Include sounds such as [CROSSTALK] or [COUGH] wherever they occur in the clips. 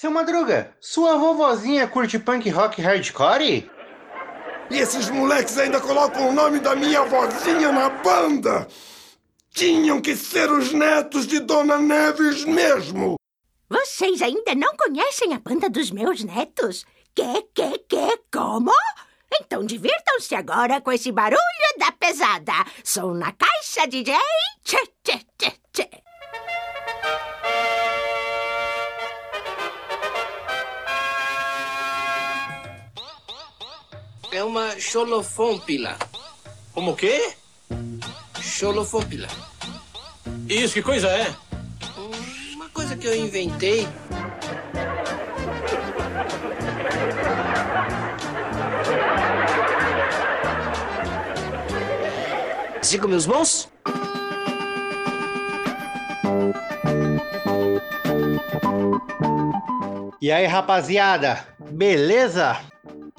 Seu Madruga, sua vovozinha curte punk rock hardcore? E esses moleques ainda colocam o nome da minha vozinha na banda! Tinham que ser os netos de Dona Neves mesmo! Vocês ainda não conhecem a banda dos meus netos? Que, que, que, como? Então divirtam-se agora com esse barulho da pesada. Sou na caixa DJ. Tchê, tchê, tchê, tchê. É uma xolofômpila. Como o quê? Xolofômpila. Isso, que coisa é? Uma coisa que eu inventei. Siga meus bons? E aí, rapaziada, beleza?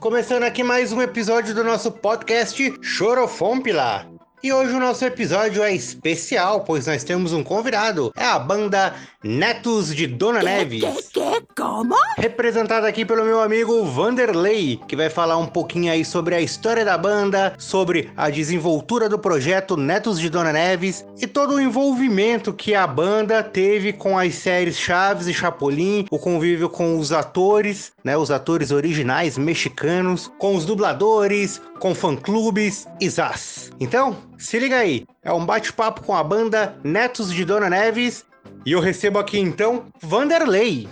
Começando aqui mais um episódio do nosso podcast Chorofômpila. E hoje o nosso episódio é especial, pois nós temos um convidado. É a banda Netos de Dona Neves. Que, que, como? Representada aqui pelo meu amigo Vanderlei, que vai falar um pouquinho aí sobre a história da banda, sobre a desenvoltura do projeto Netos de Dona Neves e todo o envolvimento que a banda teve com as séries Chaves e Chapolin, o convívio com os atores, né, os atores originais mexicanos, com os dubladores, com fã-clubes e zás. Então, se liga aí, é um bate-papo com a banda Netos de Dona Neves e eu recebo aqui então Vanderlei.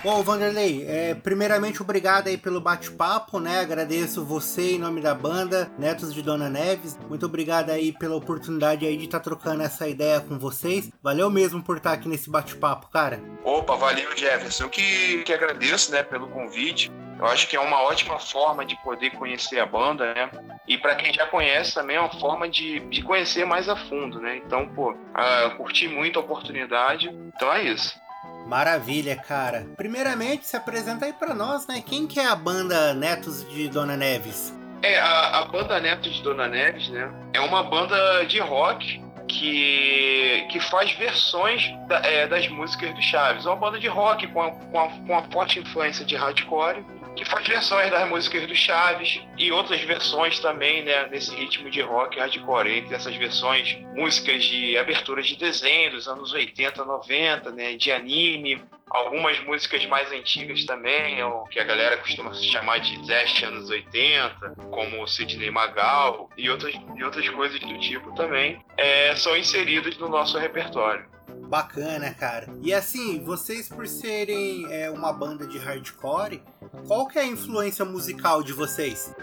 Bom, Vanderlei, é, primeiramente obrigado aí pelo bate-papo, né? Agradeço você em nome da banda, Netos de Dona Neves. Muito obrigado aí pela oportunidade aí de estar tá trocando essa ideia com vocês. Valeu mesmo por estar aqui nesse bate-papo, cara. Opa, valeu, Jefferson. Eu que, que agradeço, né, pelo convite. Eu acho que é uma ótima forma de poder conhecer a banda, né? E para quem já conhece também é uma forma de, de conhecer mais a fundo, né? Então, pô, uh, curti muito a oportunidade. Então é isso. Maravilha, cara. Primeiramente, se apresenta aí para nós, né? Quem que é a banda Netos de Dona Neves? É, a, a banda Netos de Dona Neves, né? É uma banda de rock que, que faz versões da, é, das músicas do Chaves. É uma banda de rock com com, com a forte influência de hardcore que faz versões das músicas do Chaves e outras versões também, né, nesse ritmo de rock hardcore. Entre essas versões, músicas de abertura de desenho dos anos 80, 90, né, de anime, algumas músicas mais antigas também, o que a galera costuma chamar de Zest anos 80, como Sidney Magal e outras, e outras coisas do tipo também, é, são inseridas no nosso repertório. Bacana, cara. E assim, vocês por serem é, uma banda de hardcore, qual que é a influência musical de vocês?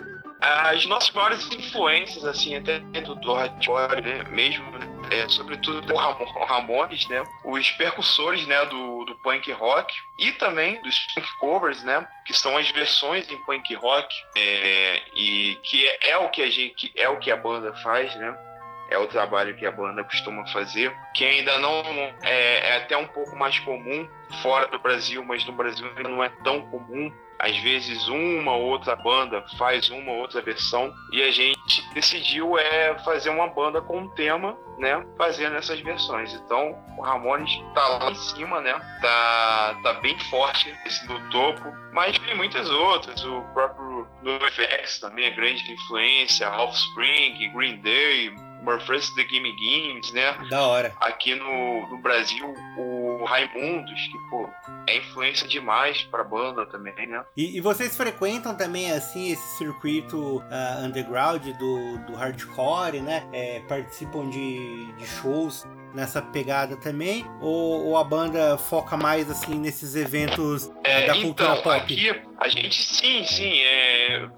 As nossas maiores influências, assim, até do, do hardcore, né, mesmo, é, sobretudo o Ramones, né, os percussores, né, do, do punk rock e também dos punk covers, né, que são as versões em punk rock é, e que é, é, o que a gente, é o que a banda faz, né, é o trabalho que a banda costuma fazer, que ainda não é, é até um pouco mais comum fora do Brasil, mas no Brasil ainda não é tão comum às vezes uma ou outra banda faz uma ou outra versão e a gente decidiu é fazer uma banda com um tema, né, fazendo essas versões. Então, o Ramones tá lá em cima, né? Tá tá bem forte esse no topo, mas tem muitas outras, o próprio NoFX também é grande influência, Offspring, Green Day, Murphys The Gimme Games, né? Da hora. Aqui no, no Brasil, o Raimundos, que, pô, é influência demais pra banda também, né? E, e vocês frequentam também, assim, esse circuito uh, underground do, do hardcore, né? É, participam de, de shows nessa pegada também? Ou, ou, a banda foca mais assim nesses eventos é, da cultura então, pop? Aqui a gente sim, sim, é,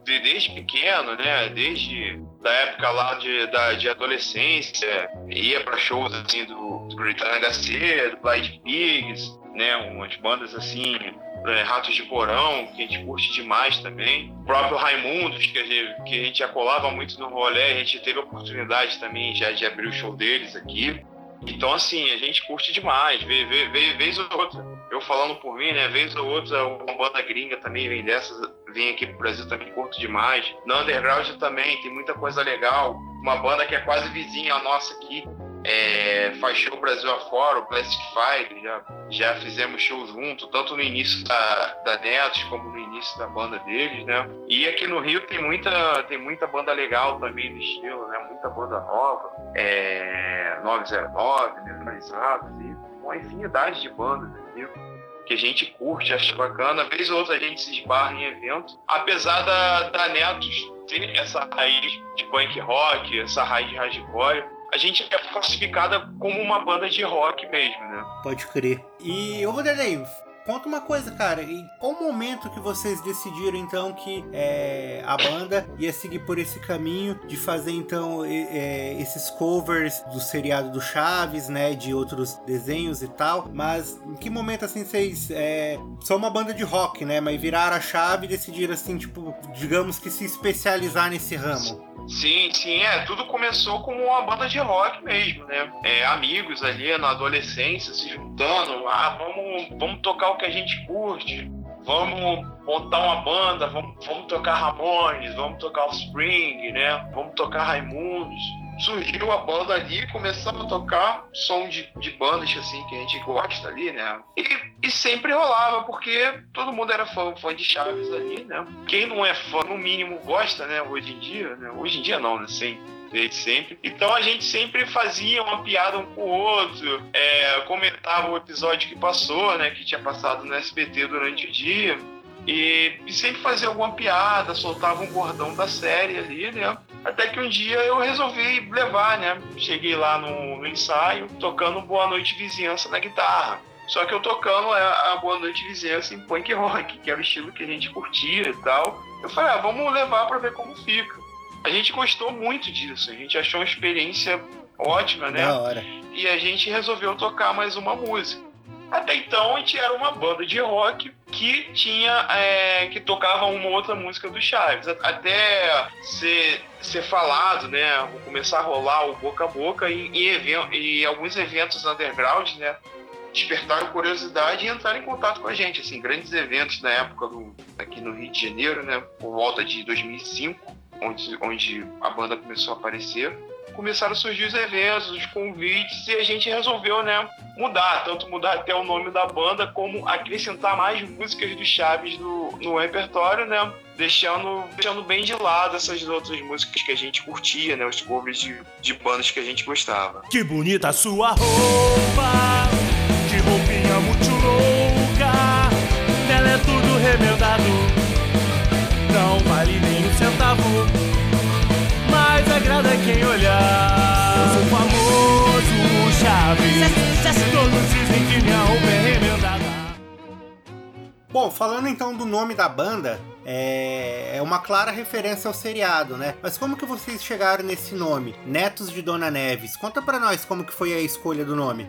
desde pequeno, né? Desde da época lá de, da, de adolescência, ia para shows assim do, do HC, do Blind Pigs, né? Umas bandas assim é, Ratos de Porão, que a gente curte demais também. O próprio Raimundos, que a, gente, que a gente já colava muito no rolê, a gente teve a oportunidade também já de abrir o show deles aqui. Então, assim, a gente curte demais, vê, vê, vê, vez ou outra. Eu falando por mim, né? Vez ou outra, uma banda gringa também vem dessas vem aqui pro Brasil também curto demais. No Underground também tem muita coisa legal. Uma banda que é quase vizinha nossa aqui, é, faz show Brasil afora, o Plastic Fire, já, já fizemos show junto, tanto no início da, da Netos como no início da banda deles, né? E aqui no Rio tem muita, tem muita banda legal também do estilo, né? Muita banda nova, é, 909, Neutralizados, e uma infinidade de bandas aqui que a gente curte, acha bacana. Vez ou outra a gente se esbarra em eventos. Apesar da, da Netos ter essa raiz de punk rock, essa raiz de hardcore, a gente é classificada como uma banda de rock mesmo, né? Pode crer. E, ô Vanderlei, conta uma coisa, cara. Em qual momento que vocês decidiram, então, que é, a banda ia seguir por esse caminho de fazer, então, é, esses covers do seriado do Chaves, né? De outros desenhos e tal. Mas em que momento, assim, vocês é, são uma banda de rock, né? Mas viraram a chave e decidiram, assim, tipo, digamos que se especializar nesse ramo? Sim, sim, é. Tudo começou como uma banda de rock mesmo, né? É, amigos ali na adolescência se juntando. Ah, vamos, vamos tocar o que a gente curte. Vamos montar uma banda, vamos, vamos tocar Ramones, vamos tocar Offspring, né? Vamos tocar Raimundos surgiu a banda ali, começamos a tocar som de, de bandas assim que a gente gosta ali, né? E, e sempre rolava, porque todo mundo era fã, fã de Chaves ali, né? Quem não é fã, no mínimo, gosta, né? Hoje em dia, né? Hoje em dia não, né? Sim desde sempre. Então a gente sempre fazia uma piada um com o outro, é, comentava o episódio que passou, né? Que tinha passado no SBT durante o dia. E, e, sempre fazia alguma piada, soltava um bordão da série ali, né? Até que um dia eu resolvi levar, né? Cheguei lá no, no ensaio, tocando Boa Noite Vizinhança na guitarra. Só que eu tocando a, a Boa Noite Vizinhança em punk rock, que era o estilo que a gente curtia e tal. Eu falei, ah, vamos levar para ver como fica. A gente gostou muito disso, a gente achou uma experiência ótima, né? Da hora. E a gente resolveu tocar mais uma música. Até então a gente era uma banda de rock que tinha é, que tocava uma outra música do Chaves. Até ser, ser falado né começar a rolar o boca a boca em, em, em alguns eventos underground né despertaram curiosidade e entraram em contato com a gente assim grandes eventos na época do aqui no Rio de Janeiro né por volta de 2005 onde onde a banda começou a aparecer começaram a surgir os eventos, os convites, e a gente resolveu, né, mudar, tanto mudar até o nome da banda, como acrescentar mais músicas do Chaves no, no repertório, né, deixando, deixando bem de lado essas outras músicas que a gente curtia, né, os covers de, de bandas que a gente gostava. Que bonita sua roupa, que roupinha muito Bom, falando então do nome da banda, é, é uma clara referência ao seriado, né? Mas como que vocês chegaram nesse nome, Netos de Dona Neves? Conta para nós como que foi a escolha do nome.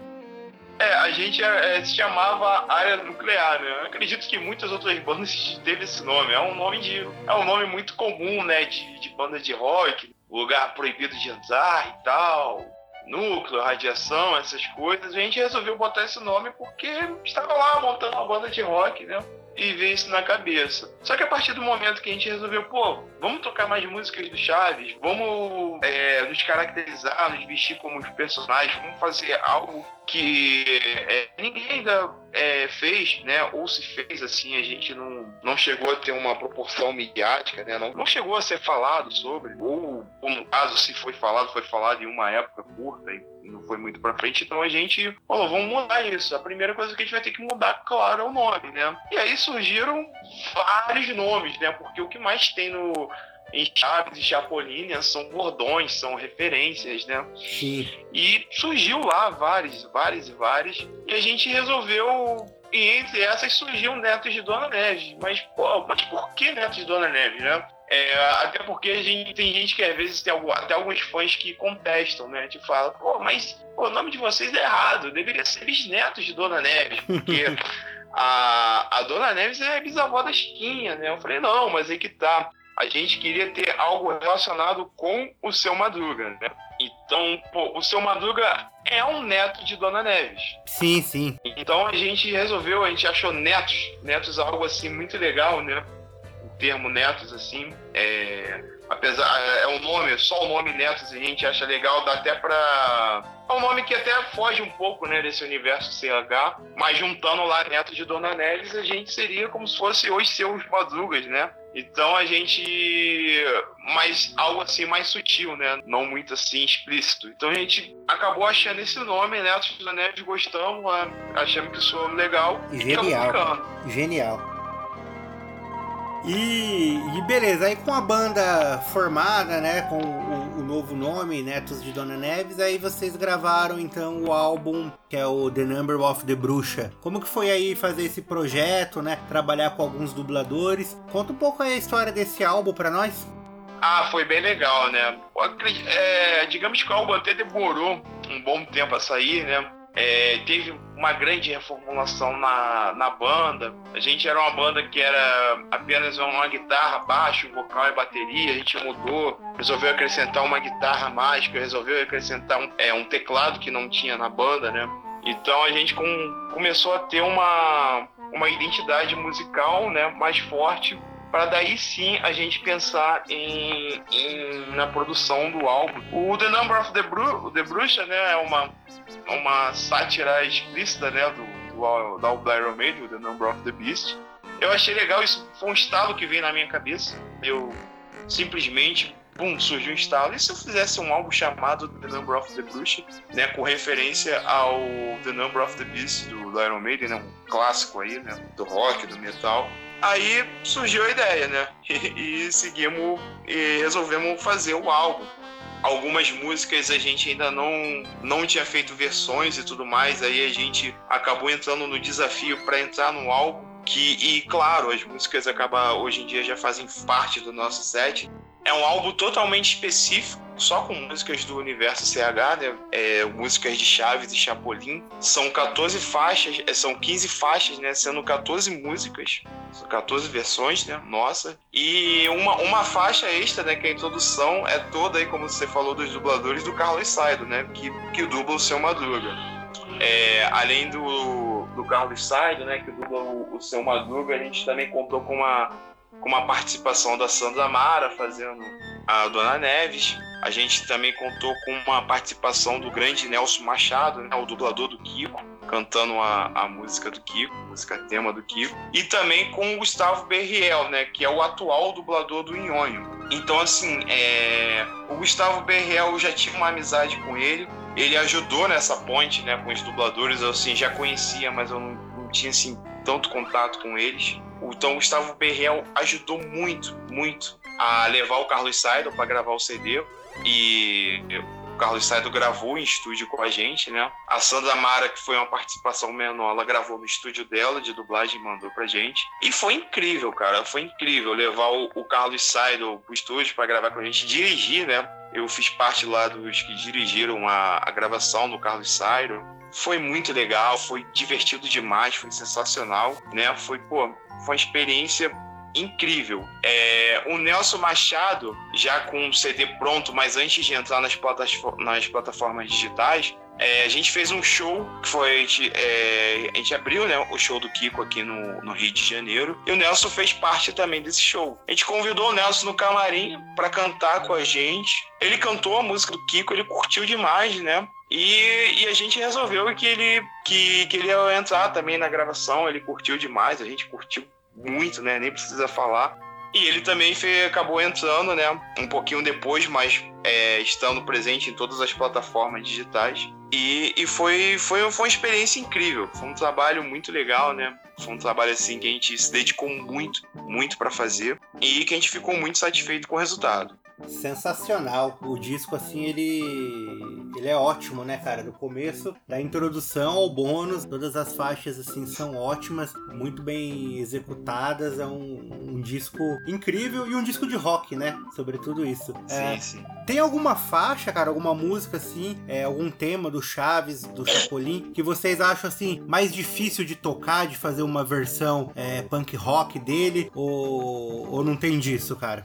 É, a gente é, se chamava Área Nuclear, né? Eu acredito que muitas outras bandas [LAUGHS] teve esse nome. É um nome de, é um nome muito comum, né? De, de banda de rock lugar proibido de andar e tal, núcleo, radiação, essas coisas. A gente resolveu botar esse nome porque estava lá montando uma banda de rock, né? E veio isso na cabeça. Só que a partir do momento que a gente resolveu, pô, vamos tocar mais músicas do Chaves, vamos é, nos caracterizar, nos vestir como os personagens, vamos fazer algo que é, ninguém ainda é, fez, né? Ou se fez assim, a gente não, não chegou a ter uma proporção midiática, né? Não, não chegou a ser falado sobre, ou, ou no caso, se foi falado, foi falado em uma época curta não foi muito pra frente, então a gente falou, vamos mudar isso. A primeira coisa que a gente vai ter que mudar, claro, é o nome, né? E aí surgiram vários nomes, né? Porque o que mais tem no em Chaves e Chapolin são bordões, são referências, né? Sim. E surgiu lá vários, vários e vários. E a gente resolveu. E entre essas surgiu Netos de Dona Neves. Mas, pô, mas por que Netos de Dona Neves, né? É, até porque a gente, tem gente que às vezes tem algum, até alguns fãs que contestam, né? Que fala, pô, mas pô, o nome de vocês é errado, deveria ser bisnetos de Dona Neves, porque [LAUGHS] a, a Dona Neves é a bisavó da Chiquinha, né? Eu falei, não, mas aí que tá a gente queria ter algo relacionado com o seu Madruga, né? Então, pô, o seu Madruga é um neto de Dona Neves. Sim, sim. Então a gente resolveu, a gente achou netos, netos algo assim muito legal, né? Termo Netos, assim. É, apesar, é um nome, só o nome Netos a gente acha legal, dá até pra. É um nome que até foge um pouco, né, desse universo CH, mas juntando lá Netos de Dona Neves, a gente seria como se fosse os seus Madrugas, né? Então a gente. Mas algo assim mais sutil, né? Não muito assim explícito. Então a gente acabou achando esse nome, Netos de Dona Neves, gostamos, achamos que soou legal. e Genial. ficando. Genial. E, e beleza, aí com a banda formada, né, com o, o novo nome, Netos de Dona Neves, aí vocês gravaram então o álbum que é o The Number of the Bruxa. Como que foi aí fazer esse projeto, né, trabalhar com alguns dubladores? Conta um pouco aí a história desse álbum pra nós. Ah, foi bem legal, né? É, digamos que o álbum até demorou um bom tempo a sair, né? É, teve uma grande reformulação na, na banda. A gente era uma banda que era apenas uma guitarra, baixo, vocal e bateria. A gente mudou, resolveu acrescentar uma guitarra mágica, resolveu acrescentar um, é, um teclado que não tinha na banda, né? Então a gente com- começou a ter uma, uma identidade musical né, mais forte para daí sim a gente pensar em, em- na produção do álbum. O The Number of the, Bru the Bruxa né, é uma, uma sátira explícita né, do, do, do álbum do Iron Maiden, The Number of the Beast. Eu achei legal, isso foi um estalo que veio na minha cabeça. Eu simplesmente, pum, surgiu um estalo. E se eu fizesse um álbum chamado The Number of the Bruxa, né, com referência ao The Number of the Beast do, do Iron Maiden, né, um clássico aí, né, do rock, do metal. Aí surgiu a ideia, né? E, [LAUGHS] e seguimos e resolvemos fazer o álbum. Algumas músicas a gente ainda não, não tinha feito versões e tudo mais, aí a gente acabou entrando no desafio para entrar no álbum. Que, e claro, as músicas acabam hoje em dia já fazem parte do nosso set. É um álbum totalmente específico, só com músicas do universo CH, né? É, músicas de Chaves e Chapolin. São 14 faixas, é, são 15 faixas, né? Sendo 14 músicas. São 14 versões, né? Nossa. E uma, uma faixa extra, né? Que é a introdução é toda aí, como você falou, dos dubladores do Carlos Saido, né? Que, que dubla o Seu Madruga. É, além do, do Carlos Saido, né? Que dubla o, o Seu Madruga, a gente também contou com uma, com uma participação da Sandra Mara fazendo a Dona Neves. A gente também contou com uma participação do grande Nelson Machado, né, o dublador do Kiko, cantando a, a música do Kiko, música tema do Kiko. E também com o Gustavo Berriel, né, que é o atual dublador do Nhonho. Então, assim, é, o Gustavo Berriel eu já tinha uma amizade com ele. Ele ajudou nessa ponte né, com os dubladores. Eu assim, já conhecia, mas eu não, não tinha assim, tanto contato com eles. Então, o Gustavo Berriel ajudou muito, muito a levar o Carlos Saido para gravar o CD. E o Carlos Saido gravou em estúdio com a gente, né? A Sandra Mara, que foi uma participação menor, ela gravou no estúdio dela de dublagem e mandou pra gente. E foi incrível, cara. Foi incrível levar o, o Carlos Saido pro estúdio para gravar com a gente, dirigir, né? Eu fiz parte lá dos que dirigiram a, a gravação do Carlos Saido. Foi muito legal, foi divertido demais, foi sensacional, né? Foi, pô, foi uma experiência incrível. É, o Nelson Machado, já com o CD pronto, mas antes de entrar nas, platas- nas plataformas digitais, é, a gente fez um show que foi. A gente, é, a gente abriu né, o show do Kiko aqui no, no Rio de Janeiro. E o Nelson fez parte também desse show. A gente convidou o Nelson no camarim para cantar com a gente. Ele cantou a música do Kiko, ele curtiu demais, né? E, e a gente resolveu que ele, que, que ele ia entrar também na gravação. Ele curtiu demais, a gente curtiu muito, né? Nem precisa falar. E ele também fe- acabou entrando, né? Um pouquinho depois, mas é, estando presente em todas as plataformas digitais. E, e foi, foi, foi uma experiência incrível. Foi um trabalho muito legal, né? Foi um trabalho assim que a gente se dedicou muito, muito para fazer. E que a gente ficou muito satisfeito com o resultado. Sensacional. O disco, assim, ele. Ele é ótimo, né, cara? Do começo, da introdução ao bônus, todas as faixas, assim, são ótimas, muito bem executadas. É um, um disco incrível e um disco de rock, né? Sobre tudo isso. É, Sim, sim. tem alguma faixa, cara, alguma música, assim, é, algum tema do Chaves, do Chapolin, que vocês acham, assim, mais difícil de tocar, de fazer uma versão é, punk rock dele? Ou, ou não tem disso, cara?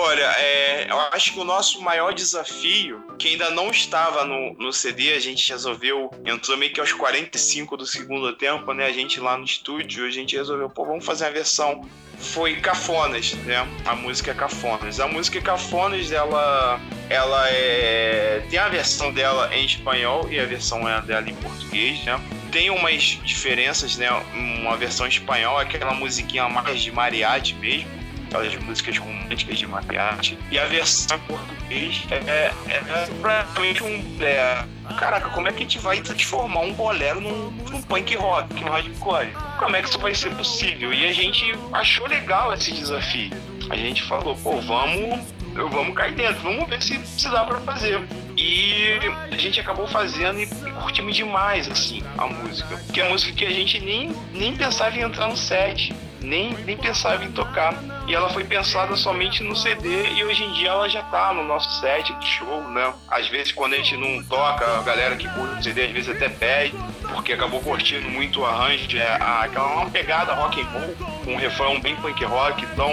Olha, é, eu acho que o nosso maior desafio, que ainda não estava no, no CD, a gente resolveu, entrou meio que aos 45 do segundo tempo, né? A gente lá no estúdio, a gente resolveu, pô, vamos fazer a versão foi Cafonas, né? A música Cafonas. A música Cafonas, ela, ela é. Tem a versão dela em espanhol e a versão dela em português, né? Tem umas diferenças, né? Uma versão espanhol é aquela musiquinha mais de mariachi mesmo aquelas músicas românticas de mariachi. E a versão em português é, é, praticamente um. É, caraca, como é que a gente vai transformar um bolero num, num punk rock, num hardcore? Como é que isso vai ser possível? E a gente achou legal esse desafio. A gente falou, pô, vamos, vamos cair dentro, vamos ver se, se dá pra fazer. E a gente acabou fazendo e curtimos demais, assim, a música. Que é a música que a gente nem, nem pensava em entrar no set nem, nem pensava em tocar. E ela foi pensada somente no CD e hoje em dia ela já tá no nosso set de show, né? Às vezes quando a gente não toca, a galera que curte o CD às vezes até pede, porque acabou curtindo muito o arranjo, é aquela uma pegada rock and roll, com um refrão bem punk rock, então,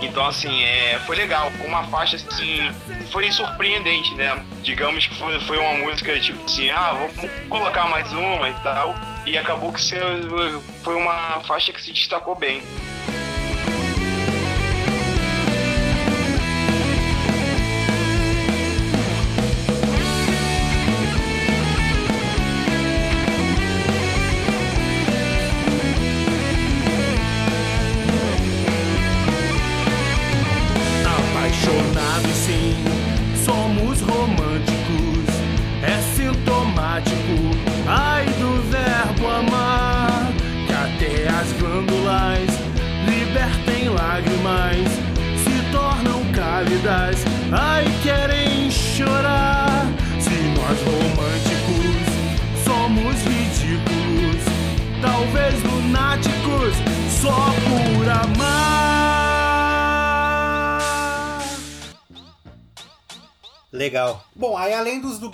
então assim, é, foi legal, uma faixa assim, foi surpreendente, né? Digamos que foi, foi uma música tipo assim, ah, vamos colocar mais uma e tal e acabou que foi uma faixa que se destacou bem.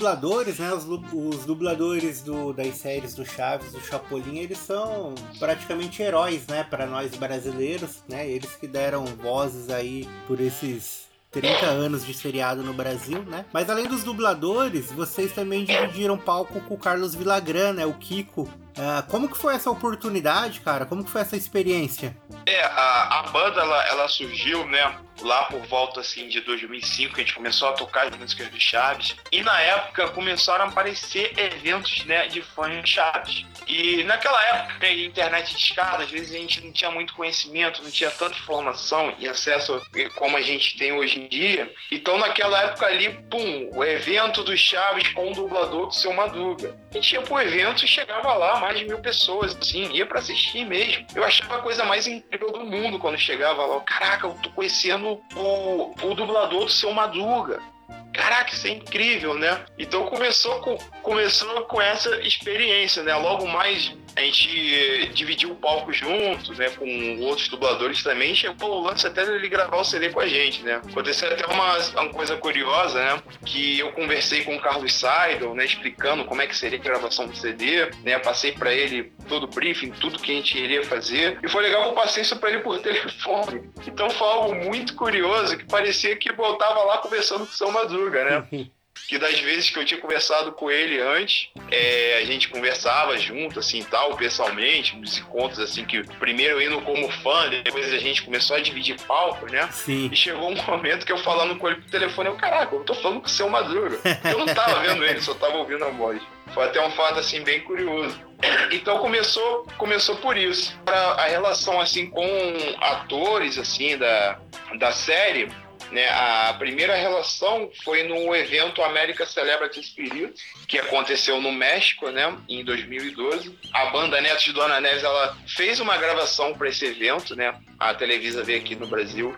Dubladores, né? Os, os dubladores do, das séries do Chaves, do Chapolin, eles são praticamente heróis, né? Para nós brasileiros, né? Eles que deram vozes aí por esses 30 anos de seriado no Brasil, né? Mas além dos dubladores, vocês também dividiram palco com o Carlos Villagrán, né? O Kiko. Uh, como que foi essa oportunidade, cara? Como que foi essa experiência? É, a, a banda, ela, ela surgiu, né? Lá por volta, assim, de 2005, a gente começou a tocar as músicas do Chaves. E na época começaram a aparecer eventos, né? De fãs de Chaves. E naquela época, né, internet de escada, às vezes a gente não tinha muito conhecimento, não tinha tanta informação e acesso como a gente tem hoje em dia. Então, naquela época ali, pum, o evento do Chaves com o dublador do Seu Madruga. A gente ia pro evento e chegava lá, mais de mil pessoas, assim, ia para assistir mesmo. Eu achava a coisa mais incrível do mundo quando chegava lá. Caraca, eu tô conhecendo o, o dublador do Seu Madruga. Caraca, isso é incrível, né? Então começou com, começou com essa experiência, né? Logo mais a gente dividiu o palco junto, né, com outros dubladores também, chegou o lance até dele gravar o CD com a gente, né. Aconteceu até uma, uma coisa curiosa, né, que eu conversei com o Carlos Seidel, né, explicando como é que seria a gravação do CD, né, passei para ele todo o briefing, tudo que a gente iria fazer, e foi legal que eu passei isso para ele por [LAUGHS] telefone. Então foi algo muito curioso, que parecia que eu tava lá conversando com o São Madruga, né. [LAUGHS] que das vezes que eu tinha conversado com ele antes, é, a gente conversava junto, assim, tal, pessoalmente, nos encontros, assim, que primeiro indo como fã, depois a gente começou a dividir palco, né? Sim. E chegou um momento que eu falando com ele por telefone, eu, caraca, eu tô falando com o seu Madruga. Eu não tava vendo ele, só tava ouvindo a voz. Foi até um fato, assim, bem curioso. Então começou, começou por isso. A relação, assim, com atores, assim, da, da série, né, a primeira relação foi no evento América Celebrity Spirit, que aconteceu no México, né, em 2012. A banda Netos de Dona Neves ela fez uma gravação para esse evento, né? A Televisa veio aqui no Brasil,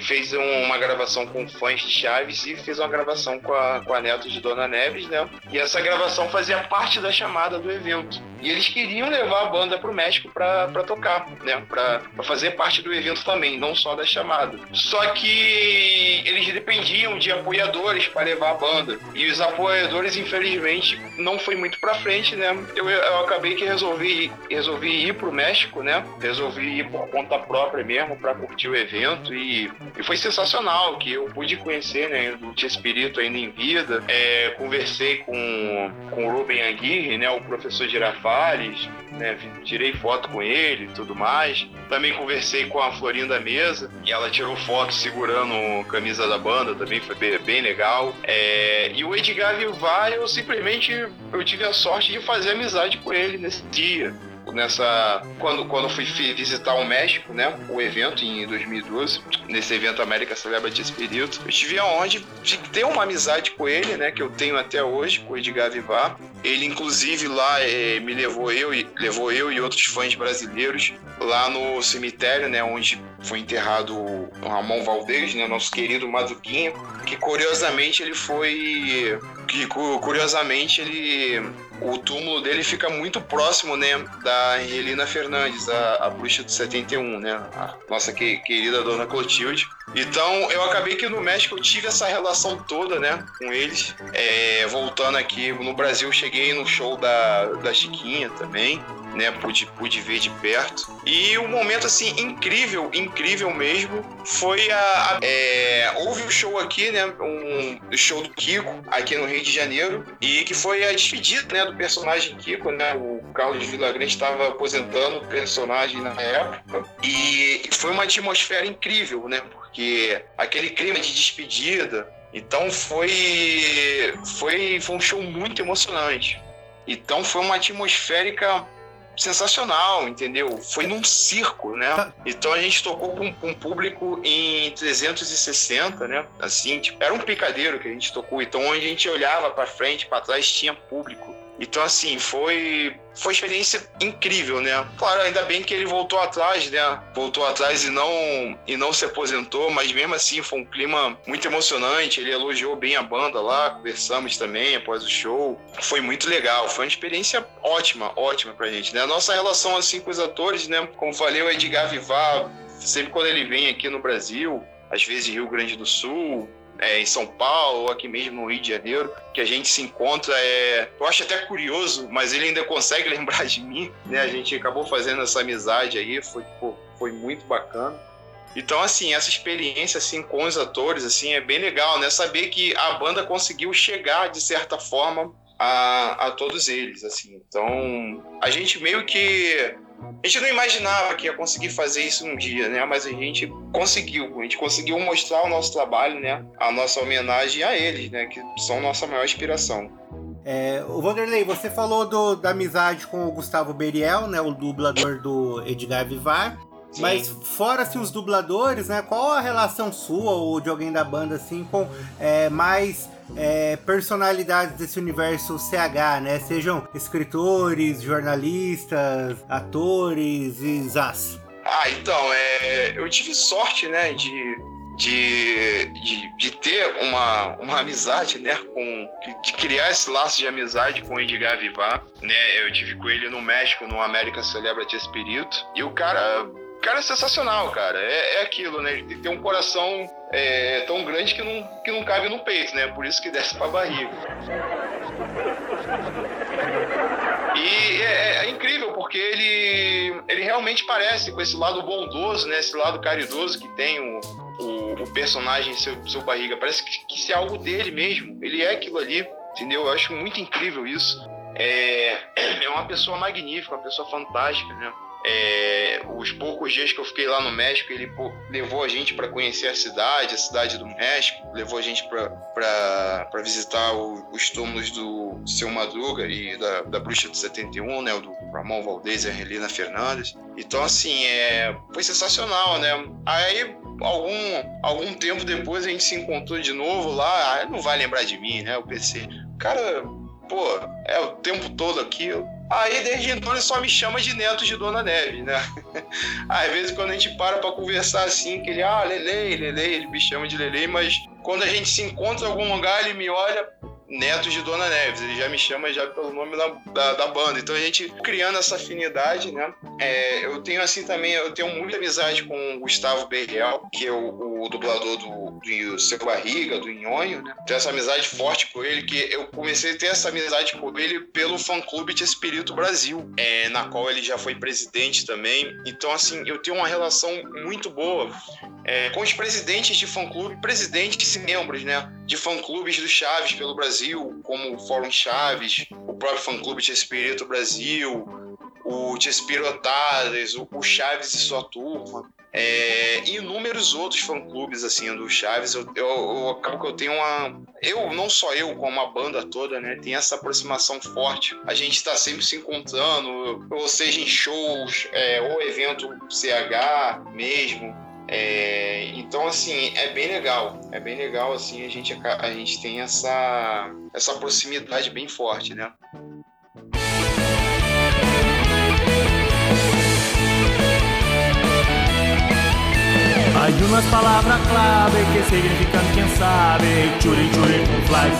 fez uma gravação com fãs de Chaves e fez uma gravação com a, com a Netos de Dona Neves, né? E essa gravação fazia parte da chamada do evento. E eles queriam levar a banda para o México para tocar, né? Para fazer parte do evento também, não só da chamada. Só que eles dependiam de apoiadores para levar a banda. E os apoiadores, infelizmente, não foi muito para frente, né? Eu, eu acabei que resolvi, resolvi ir para o México, né? Resolvi ir por conta própria mesmo para curtir o evento e, e foi sensacional que eu pude conhecer, né? Do Tia Espírito ainda em vida. É, conversei com, com o Ruben Aguirre, né? O professor Girafá Tavares, né? Tirei foto com ele e tudo mais. Também conversei com a Florinda Mesa e ela tirou foto segurando a camisa da banda, também foi bem, bem legal. É, e o Edgar Vivar, eu simplesmente eu tive a sorte de fazer amizade com ele nesse dia nessa quando quando fui visitar o México, né, o evento em 2012, nesse evento América Celebra de Espírito, eu tive aonde de ter uma amizade com ele, né, que eu tenho até hoje, com o Edgar Vivar. Ele inclusive lá é, me levou eu e levou eu e outros fãs brasileiros lá no cemitério, né, onde foi enterrado o Ramon Valdez, né, nosso querido Maduquinha, que curiosamente ele foi que curiosamente ele o túmulo dele fica muito próximo, né, da Angelina Fernandes, a, a bruxa do 71, né, a nossa que, querida dona Clotilde. Então, eu acabei que no México eu tive essa relação toda, né, com eles. É, voltando aqui no Brasil, cheguei no show da, da Chiquinha também né? Pude, pude ver de perto. E um momento, assim, incrível, incrível mesmo, foi a... a é, houve um show aqui, né? Um show do Kiko, aqui no Rio de Janeiro, e que foi a despedida, né? Do personagem Kiko, né? O Carlos Villagrande estava aposentando o personagem na época. E foi uma atmosfera incrível, né? Porque aquele clima de despedida... Então foi, foi, foi um show muito emocionante. Então foi uma atmosférica sensacional, entendeu? Foi num circo, né? Tá. Então a gente tocou com, com um público em 360, né? Assim, tipo, era um picadeiro que a gente tocou. Então onde a gente olhava para frente, para trás, tinha público. Então, assim, foi, foi experiência incrível, né? Claro, ainda bem que ele voltou atrás, né? Voltou atrás e não, e não se aposentou, mas mesmo assim foi um clima muito emocionante. Ele elogiou bem a banda lá, conversamos também após o show. Foi muito legal, foi uma experiência ótima, ótima pra gente, né? A nossa relação, assim, com os atores, né? Como falei, o Edgar Vivar, sempre quando ele vem aqui no Brasil, às vezes Rio Grande do Sul, é, em São Paulo, ou aqui mesmo no Rio de Janeiro, que a gente se encontra. É, eu acho até curioso, mas ele ainda consegue [LAUGHS] lembrar de mim, né? A gente acabou fazendo essa amizade aí, foi, pô, foi muito bacana. Então, assim, essa experiência assim com os atores assim é bem legal, né? Saber que a banda conseguiu chegar de certa forma a, a todos eles, assim. Então, a gente meio que a gente não imaginava que ia conseguir fazer isso um dia, né? Mas a gente conseguiu. A gente conseguiu mostrar o nosso trabalho, né? A nossa homenagem a eles, né? Que são nossa maior inspiração. É, o Vanderlei, você falou do, da amizade com o Gustavo Beriel, né? O dublador do Edgar Vivar. Sim. Mas fora assim, os dubladores, né? Qual a relação sua ou de alguém da banda assim com é, mais é, personalidades desse universo CH, né? Sejam escritores, jornalistas, atores e zás. Ah, então, é, eu tive sorte, né, de, de, de, de, ter uma, uma amizade, né, com, de criar esse laço de amizade com o Edgar Vivar, né, eu tive com ele no México, no América Celebra de Espírito, e o cara cara é sensacional, cara. É, é aquilo, né? Ele tem um coração é, tão grande que não, que não cabe no peito, né? Por isso que [LAUGHS] desce pra barriga. E é, é, incrível, porque ele, ele realmente parece com esse lado bondoso, né? Esse lado caridoso que tem o, o, o personagem seu, seu barriga. Parece que, que isso é algo dele mesmo. Ele é aquilo ali, entendeu? Eu acho muito incrível isso. É, [CLEARS THROAT] é uma pessoa magnífica, uma pessoa fantástica, né? É, os poucos dias que eu fiquei lá no México, ele pô, levou a gente para conhecer a cidade, a cidade do México, levou a gente para visitar o, os túmulos do Seu Madruga e da, da Bruxa do 71, né, do Ramon Valdez e a Helena Fernandes. Então, assim, é, foi sensacional, né? Aí, algum, algum tempo depois, a gente se encontrou de novo lá. Ah, não vai lembrar de mim, né? O PC. Cara, pô, é o tempo todo aqui. Aí desde então ele só me chama de neto de Dona Neve, né? [LAUGHS] Às vezes quando a gente para pra conversar assim, que ele, ah, Lele, Lele, ele me chama de Lele, mas quando a gente se encontra em algum lugar, ele me olha, neto de Dona Neves, ele já me chama já pelo nome da, da, da banda. Então a gente criando essa afinidade, né? É, eu tenho assim também, eu tenho muita amizade com o Gustavo Berriel, que é o, o dublador do, do Seu Barriga, do Nhonho, né? Tenho essa amizade forte com ele, que eu comecei a ter essa amizade com ele pelo fã-clube de Espírito Brasil, é, na qual ele já foi presidente também. Então, assim, eu tenho uma relação muito boa é, com os presidentes de fã-clube, presidentes e membros, né? De fã-clubes do Chaves pelo Brasil Brasil, como o Fórum Chaves, o próprio fã-clube Chespirito Brasil, o Chespirotadas, o o Chaves e sua turma, é, e inúmeros outros fã-clubes assim do Chaves. Eu, eu, eu acabo que eu tenho uma. Eu, não só eu, como a banda toda, né? Tem essa aproximação forte. A gente está sempre se encontrando, ou seja, em shows, é, ou evento CH mesmo. É, então, assim, é bem legal. É bem legal, assim, a gente, a gente tem essa, essa proximidade bem forte, né? Hay unas palabras clave que significan quién sabe. Churin, churin, con flies.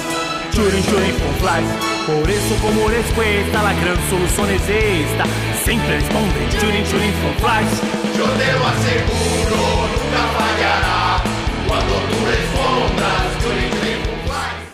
Churin, churin, con flies. Por eso como respuesta la gran solución es esta. Siempre responde churin, churin, con flies. Yo te lo aseguro, nunca fallará. Cuando tú respondas, churin, churin, con flies.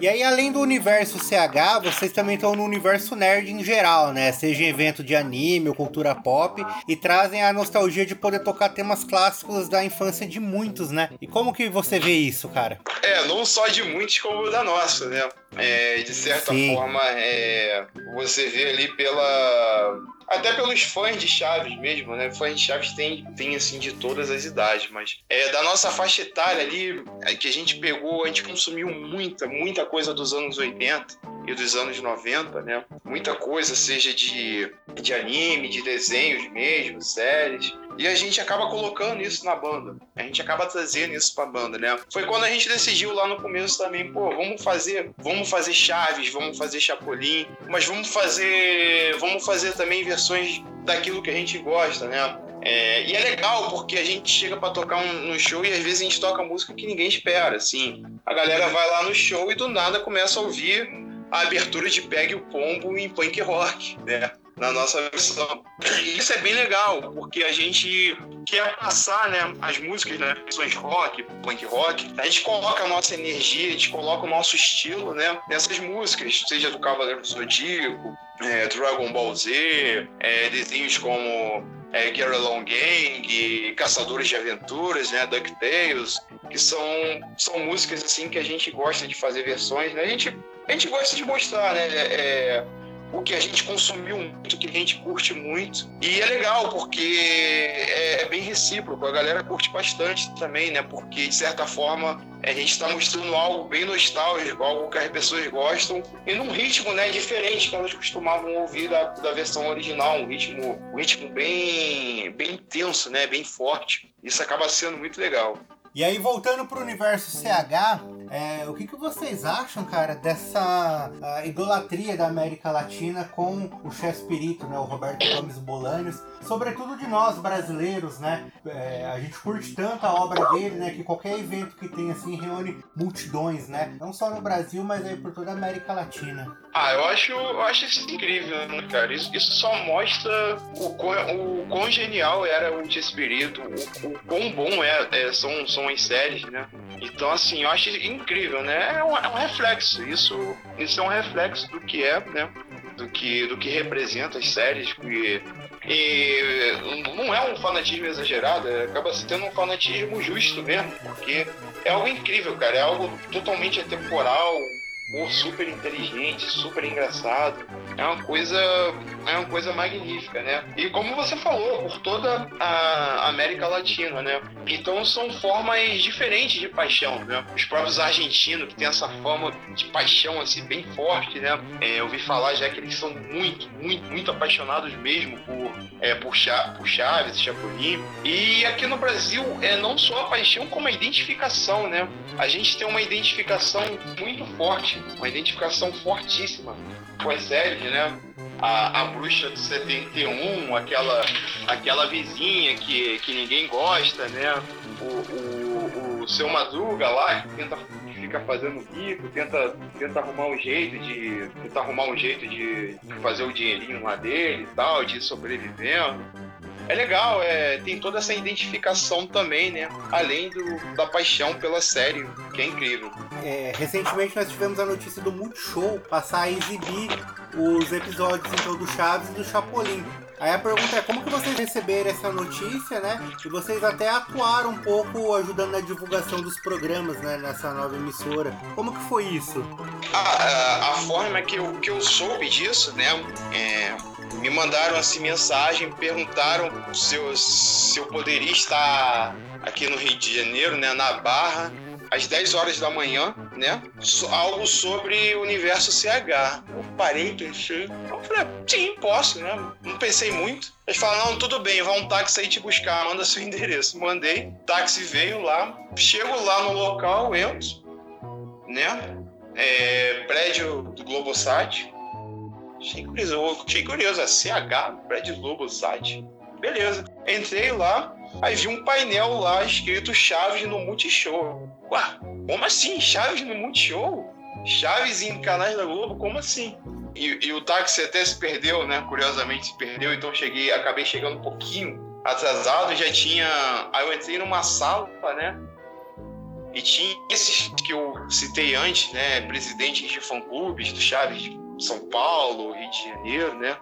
E aí, além do universo CH, vocês também estão no universo nerd em geral, né? Seja em evento de anime ou cultura pop, e trazem a nostalgia de poder tocar temas clássicos da infância de muitos, né? E como que você vê isso, cara? É, não só de muitos como da nossa, né? É, de certa Sim. forma, é, você vê ali pela. Até pelos fãs de Chaves mesmo, né? Fãs de Chaves tem, tem assim, de todas as idades, mas é, da nossa faixa etária ali, é, que a gente pegou, a gente consumiu muita, muita coisa dos anos 80 e dos anos 90, né? Muita coisa, seja de, de anime, de desenhos mesmo, séries. E a gente acaba colocando isso na banda. A gente acaba trazendo isso pra banda, né? Foi quando a gente decidiu lá no começo também, pô, vamos fazer, vamos fazer Chaves, vamos fazer Chapolin, mas vamos fazer, vamos fazer também versões daquilo que a gente gosta, né? É, e é legal porque a gente chega pra tocar um, no show e às vezes a gente toca música que ninguém espera, assim. A galera vai lá no show e do nada começa a ouvir a abertura de Pegue o Pombo em punk rock, né? Na nossa versão. E isso é bem legal, porque a gente quer passar, né, as músicas, né, versões rock, punk rock, a gente coloca a nossa energia, a gente coloca o nosso estilo, né, nessas músicas, seja do Cavaleiro do Zodíaco, é, Dragon Ball Z, é, desenhos como é, Get Along Gang, Caçadores de Aventuras, né, DuckTales, que são, são músicas assim que a gente gosta de fazer versões, né? A gente, a gente gosta de mostrar, né? é, o que a gente consumiu muito, o que a gente curte muito. E é legal, porque é, é bem recíproco, a galera curte bastante também, né? Porque, de certa forma, a gente está mostrando algo bem nostálgico, algo que as pessoas gostam, e num ritmo né, diferente que elas costumavam ouvir da, da versão original, um ritmo, um ritmo bem, bem intenso, né? Bem forte. Isso acaba sendo muito legal. E aí, voltando pro universo CH, é, o que, que vocês acham, cara, dessa ah, idolatria da América Latina com o Chespirito, né, o Roberto Gomes Bolaños, sobretudo de nós brasileiros, né? É, a gente curte tanto a obra dele, né, que qualquer evento que tem assim reúne multidões, né? Não só no Brasil, mas aí por toda a América Latina. Ah, eu acho, eu acho isso incrível, né, cara? Isso, isso só mostra o quão, o quão genial era o Chespirito, o, o quão bom é, é- são, são as séries, né? Então, assim, eu acho incrível, né? É um, é um reflexo, isso, isso é um reflexo do que é, né? Do que, do que representa as séries, e, e não é um fanatismo exagerado, é- acaba se tendo um fanatismo justo mesmo, porque é algo incrível, cara, é algo totalmente atemporal, humor super inteligente, super engraçado. É uma coisa, é uma coisa magnífica, né? E como você falou, por toda a América Latina, né? Então são formas diferentes de paixão, né? Os próprios argentinos que têm essa fama de paixão assim bem forte, né? É, eu ouvi falar já que eles são muito, muito, muito apaixonados mesmo por é, por Chaves, Chapolin. E aqui no Brasil é não só a paixão como a identificação, né? A gente tem uma identificação muito forte, uma identificação fortíssima com as séries, né? A, a bruxa do 71, aquela, aquela vizinha que, que ninguém gosta, né? O, o, o seu Madruga lá, que tenta fica fazendo bico, tenta, tenta arrumar um jeito de. Tenta arrumar um jeito de fazer o dinheirinho lá dele e tal, de sobrevivendo. É legal, é, tem toda essa identificação também, né? Além do, da paixão pela série, que é incrível. É, recentemente nós tivemos a notícia do Multishow passar a exibir os episódios então do Chaves e do Chapolin. Aí a pergunta é como que vocês receberam essa notícia, né? E vocês até atuaram um pouco ajudando na divulgação dos programas, né? Nessa nova emissora. Como que foi isso? A, a, forma que eu, que eu soube disso, né? É, me mandaram assim mensagem, perguntaram se eu, se eu poderia estar aqui no Rio de Janeiro, né? Na Barra às 10 horas da manhã, né? Algo sobre o universo CH. Eu parei, pensei. Eu falei, sim, posso, né? Não pensei muito. Eles falaram, não, tudo bem, vai um táxi aí te buscar, manda seu [LAUGHS] endereço. Mandei, táxi veio lá, chego lá no local, entro, né? É, prédio do Globosat. Achei curioso, achei curioso, é CH, prédio do Globosat. Beleza. Entrei lá, aí vi um painel lá escrito Chaves no Multishow. Ué, como assim? Chaves no Multishow? Chaves em canais da Globo? Como assim? E, e, o táxi até se perdeu, né? Curiosamente se perdeu, então cheguei, acabei chegando um pouquinho atrasado, já tinha. Aí eu entrei numa sala, né? E tinha esses que eu citei antes, né? Presidentes de fã-clubes do Chaves de São Paulo, Rio de Janeiro, né?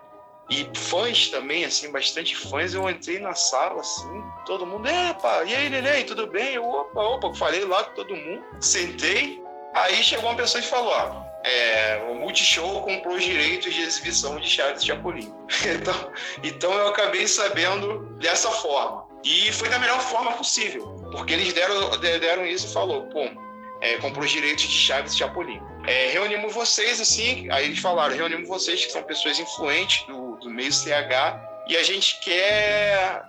E fãs também, assim, bastante fãs. Eu entrei na sala, assim, todo mundo, é, e aí, neném, tudo bem? Eu, opa, opa, falei lá com todo mundo, sentei. Aí chegou uma pessoa e falou, ó, é, o Multishow comprou os direitos de exibição de Chaves e Chapolin. [LAUGHS] então, então eu acabei sabendo dessa forma. E foi da melhor forma possível, porque eles deram, deram isso e falou, pô, é, comprou os direitos de Chaves e Chapolin. É, reunimos vocês, assim, aí eles falaram, reunimos vocês que são pessoas influentes do, do meio CH e a gente quer,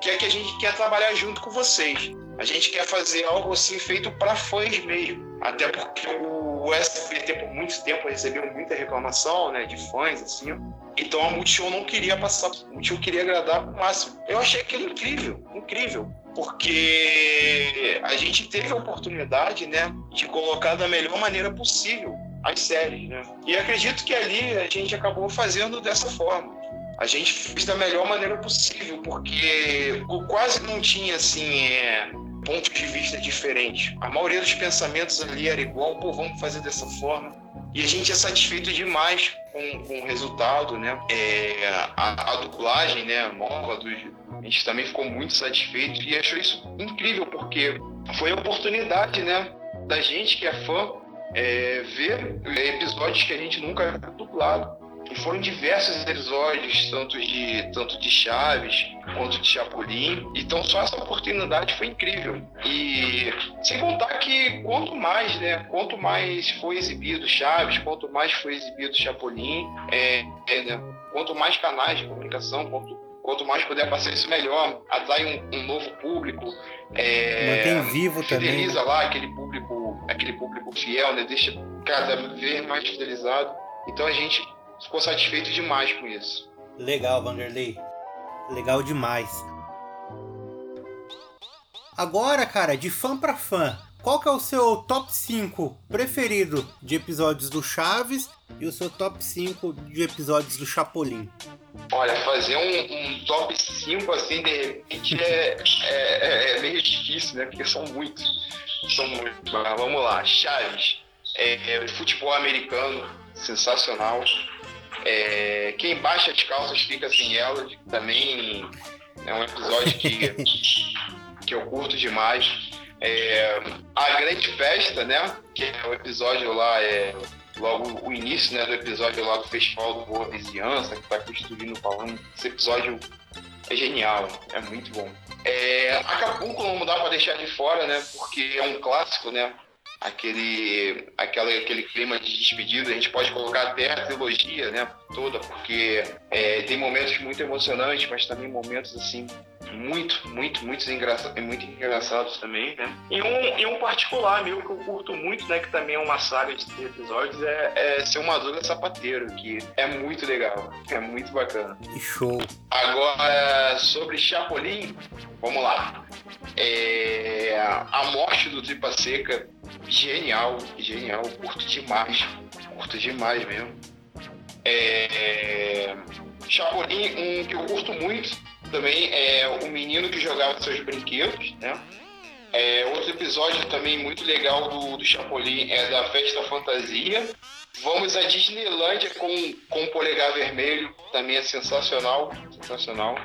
quer que a gente quer trabalhar junto com vocês. A gente quer fazer algo assim feito para fãs mesmo. Até porque o SBT por muito tempo recebeu muita reclamação, né, de fãs assim. Então a Multishow não queria passar, a Multishow queria agradar o máximo. Eu achei aquilo incrível, incrível, porque a gente teve a oportunidade, né, de colocar da melhor maneira possível as séries, né? E acredito que ali a gente acabou fazendo dessa forma. A gente fez da melhor maneira possível, porque quase não tinha assim é, pontos de vista diferentes. A maioria dos pensamentos ali era igual, pô, vamos fazer dessa forma. E a gente é satisfeito demais com, com o resultado, né? É, a, a, dublagem, né, nova dos, a gente também ficou muito satisfeito e achou isso incrível porque foi a oportunidade, né, da gente que é fã é, ver episódios que a gente nunca dublado. E foram diversos episódios, tanto de, tanto de Chaves quanto de Chapolin. Então só essa oportunidade foi incrível. E sem contar que quanto mais, né? Quanto mais foi exibido Chaves, quanto mais foi exibido Chapolin, é, é, né, quanto mais canais de comunicação, quanto, quanto mais puder passar isso melhor, atrai um, um novo público. É, Mantém vivo também. Fideliza lá aquele público, aquele público fiel, né? Deixa cada vez mais fidelizado. Então a gente ficou satisfeito demais com isso. Legal, Vanderlei. Legal demais. Agora, cara, de fã para fã, qual que é o seu top 5 preferido de episódios do Chaves e o seu top 5 de episódios do Chapolin? Olha, fazer um, um top 5 assim, de repente, é, é, é, meio difícil, né? Porque são muitos. São muitos. Mas vamos lá. Chaves, é, é futebol americano, sensacional. É, quem baixa as calças fica sem elas, também é um episódio que, [LAUGHS] que eu curto demais. É, a Grande Festa, né? Que é o episódio lá, é logo o início né, do episódio lá do Festival do Boa Vizinhança, que está construindo falando. Esse episódio é genial, é muito bom. É, Acapulco não dá para deixar de fora, né? Porque é um clássico, né? Aquele, aquela, aquele clima de despedida. A gente pode colocar até a trilogia, né, toda, porque é, tem momentos muito emocionantes, mas também momentos assim muito, muito, muito, engraçados, muito engraçados também, né? E um, e um particular meu que eu curto muito, né, que também é uma saga de episódios, é, é Seu Madruga Sapateiro, que é muito legal, é muito bacana. Que show! Agora, sobre Chapolin, vamos lá. É, a morte do Tripa Seca Genial, genial, curto demais, curto demais mesmo. É... Chapolin, um que eu curto muito também é o menino que jogava seus brinquedos, né? É, outro episódio também muito legal do, do Chapolin é da Festa Fantasia. Vamos à Disneylândia com, com o Polegar Vermelho, também é sensacional, sensacional.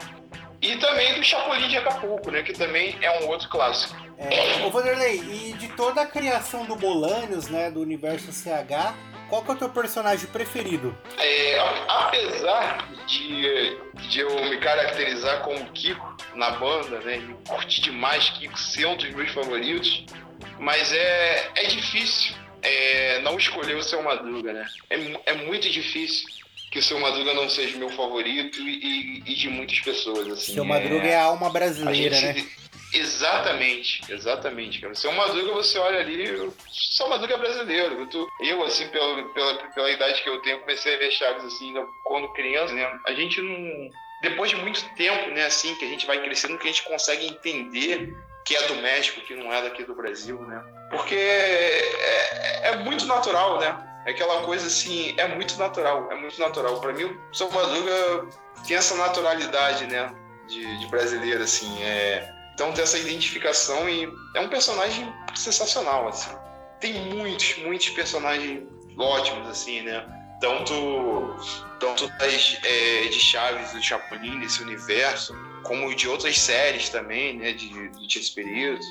E também do Chapolin de Acapulco, né, que também é um outro clássico. É, ô Vanderlei, e de toda a criação do Bolanios, né, do universo CH, qual que é o teu personagem preferido? É, apesar de, de eu me caracterizar como Kiko na banda, né, e curti demais Kiko ser um dos meus favoritos, mas é, é difícil é, não escolher o Seu Madruga, né? É, é muito difícil que o Seu Madruga não seja meu favorito e, e de muitas pessoas, assim. Seu Madruga é, é a alma brasileira, gente, né? [LAUGHS] Exatamente, exatamente, cara. Seu Madruga, você olha ali, Seu Madruga é brasileiro. Eu, assim, pela, pela, pela idade que eu tenho, comecei a ver Chaves, assim, quando criança, né? A gente não... Depois de muito tempo, né, assim, que a gente vai crescendo, que a gente consegue entender que é do México, que não é daqui do Brasil, né? Porque é, é muito natural, né? É aquela coisa assim, é muito natural, é muito natural. Para mim, o Madruga tem essa naturalidade, né? De, de brasileiro, assim. É... Então tem essa identificação e é um personagem sensacional, assim. Tem muitos, muitos personagens ótimos, assim, né? Tanto, tanto das, é, de Chaves do Chapolin, desse universo, como de outras séries também, né? De, de Chespirito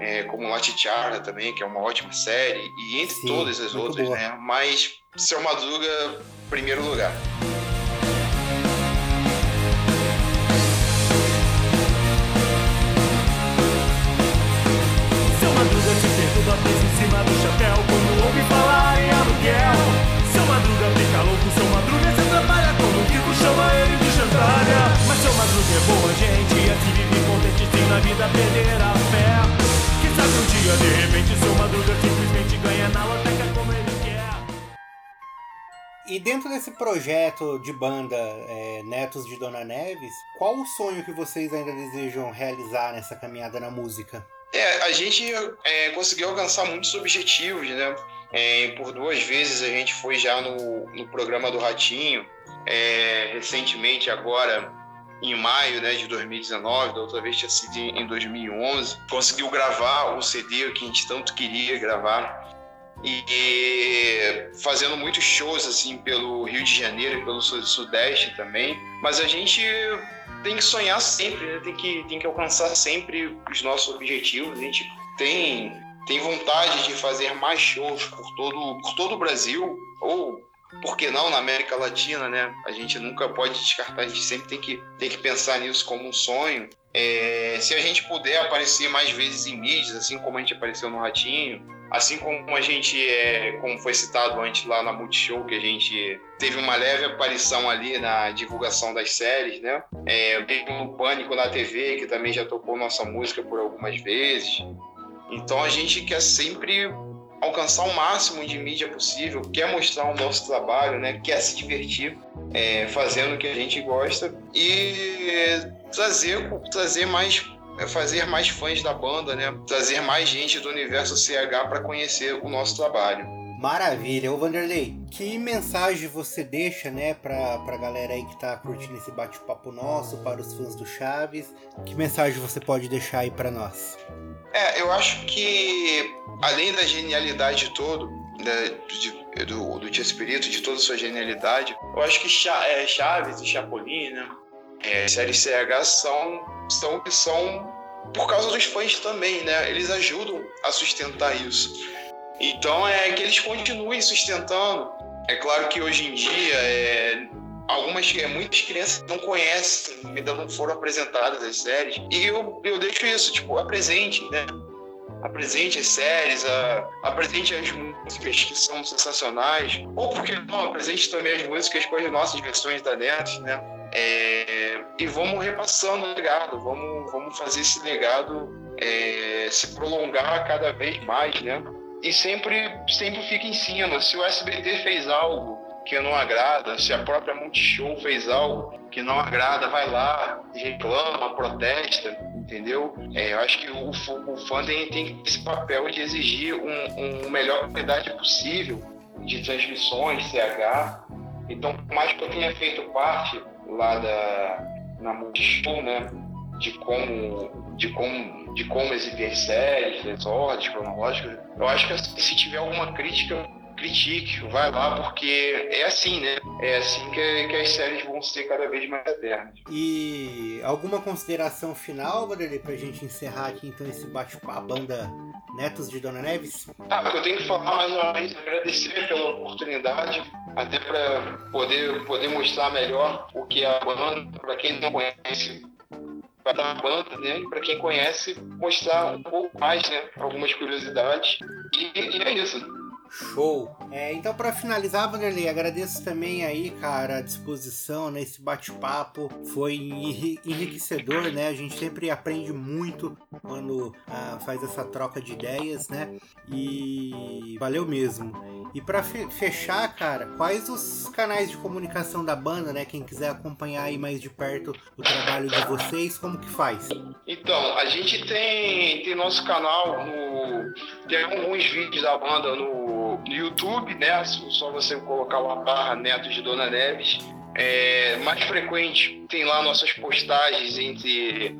é, como também, que é uma ótima série, e entre Sim, todas as outras, boa. né? Mas Seu Madruga, primeiro lugar. Madruga é boa gente, e assim vive contente sem na vida perder a fé. Sabe um dia, de repente, seu Madruga simplesmente ganha na loteca como ele quer. E dentro desse projeto de banda é, Netos de Dona Neves, qual o sonho que vocês ainda desejam realizar nessa caminhada na música? É, a gente é, conseguiu alcançar muitos objetivos, né? É, por duas vezes a gente foi já no, no programa do Ratinho, é, recentemente agora em maio né, de 2019, da outra vez tinha sido em 2011. Conseguiu gravar o CD que a gente tanto queria gravar. E fazendo muitos shows assim pelo Rio de Janeiro e pelo Sudeste também. Mas a gente tem que sonhar sempre, né? tem, que, tem que alcançar sempre os nossos objetivos. A gente tem, tem vontade de fazer mais shows por todo, por todo o Brasil, ou por que não na América Latina, né? A gente nunca pode descartar, a gente sempre tem que, tem que pensar nisso como um sonho. É, se a gente puder aparecer mais vezes em mídias, assim como a gente apareceu no Ratinho, assim como a gente, é, como foi citado antes lá na Multishow, que a gente teve uma leve aparição ali na divulgação das séries, né? É, um Pânico na TV, que também já tocou nossa música por algumas vezes. Então a gente quer sempre alcançar o máximo de mídia possível, quer mostrar o nosso trabalho, né? quer se divertir é, fazendo o que a gente gosta e trazer, trazer mais é, fazer mais fãs da banda, né? Trazer mais gente do universo CH para conhecer o nosso trabalho. Maravilha. Ô Vanderlei, que mensagem você deixa, né, pra, pra galera aí que tá curtindo esse bate-papo nosso, para os fãs do Chaves? Que mensagem você pode deixar aí para nós? É, eu acho que além da genialidade todo né, do, do Tia Espírito, de toda a sua genialidade, eu acho que é, Chaves e Chapolin, né, é, série CH são, são são por causa dos fãs também, né? Eles ajudam a sustentar isso. Então é que eles continuem sustentando. É claro que hoje em dia é, algumas é, muitas crianças não conhecem, ainda não foram apresentadas as séries. E eu, eu deixo isso, tipo, apresente, né? Apresente as séries, a, apresente as músicas que são sensacionais. Ou porque não, apresente também as músicas com as nossas versões da net, né? É, e vamos repassando o legado, vamos, vamos fazer esse legado é, se prolongar cada vez mais, né? E sempre, sempre fica em cima. Se o SBT fez algo que não agrada, se a própria Multishow fez algo que não agrada, vai lá, reclama, protesta, entendeu? É, eu acho que o, o fã tem, tem esse papel de exigir um, um melhor qualidade possível de transmissões, CH. Então, por mais que eu tenha feito parte lá da, na Multishow, né, de como de como, de como exibir as séries, as ordens cronológicas. Eu acho que se tiver alguma crítica, critique, vai lá, porque é assim, né? É assim que, que as séries vão ser cada vez mais eternas. E alguma consideração final, Vanderlei, pra gente encerrar aqui então esse bate-papo, a banda Netos de Dona Neves? Ah, o que eu tenho que falar mais uma vez, agradecer pela oportunidade, até para poder, poder mostrar melhor o que é a banda, para quem não conhece da banda, né? Para quem conhece, mostrar um pouco mais, né? Algumas curiosidades. E, e é isso. Show! É, então, para finalizar, Vanderlei, agradeço também aí, cara, a disposição nesse né, bate-papo. Foi enriquecedor, né? A gente sempre aprende muito quando ah, faz essa troca de ideias, né? E valeu mesmo. E para fechar, cara, quais os canais de comunicação da banda, né? Quem quiser acompanhar aí mais de perto o trabalho de vocês, como que faz? Então, a gente tem, tem nosso canal no. Tem alguns vídeos da banda no no YouTube, né? Só você colocar uma barra Netos de Dona Neves. É, mais frequente tem lá nossas postagens entre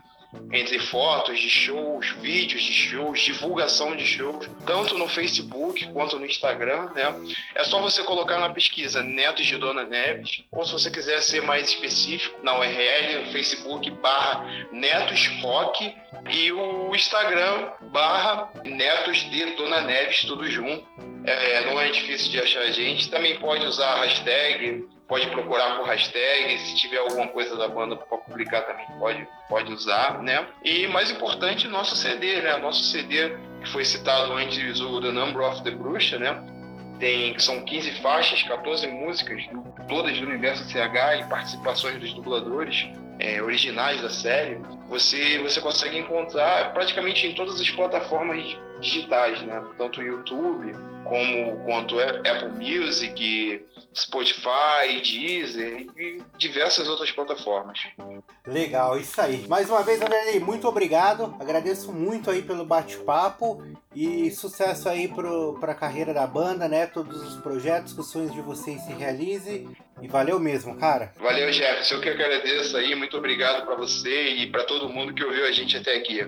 entre fotos de shows, vídeos de shows, divulgação de shows, tanto no Facebook quanto no Instagram, né? É só você colocar na pesquisa Netos de Dona Neves, ou se você quiser ser mais específico, na URL, Facebook barra Netos Rock e o Instagram barra Netos de Dona Neves, tudo junto. É, não é difícil de achar a gente. Também pode usar a hashtag, pode procurar por hashtag. Se tiver alguma coisa da banda para publicar também pode, pode usar, né? E mais importante, nosso CD, né? Nosso CD que foi citado antes, o The Number of the Bruxa, né? Tem, são 15 faixas, 14 músicas, todas do universo CH e participações dos dubladores é, originais da série. Você, você consegue encontrar praticamente em todas as plataformas digitais, né? Tanto o YouTube, como quanto Apple Music, Spotify, Deezer e diversas outras plataformas. Legal, isso aí. Mais uma vez, Andrei, muito obrigado. Agradeço muito aí pelo bate-papo e sucesso aí para a carreira da banda, né? Todos os projetos, que os sonhos de vocês se realizem. E valeu mesmo, cara. Valeu, Jefferson. Eu que agradeço aí. Muito obrigado para você e para todo mundo que ouviu a gente até aqui.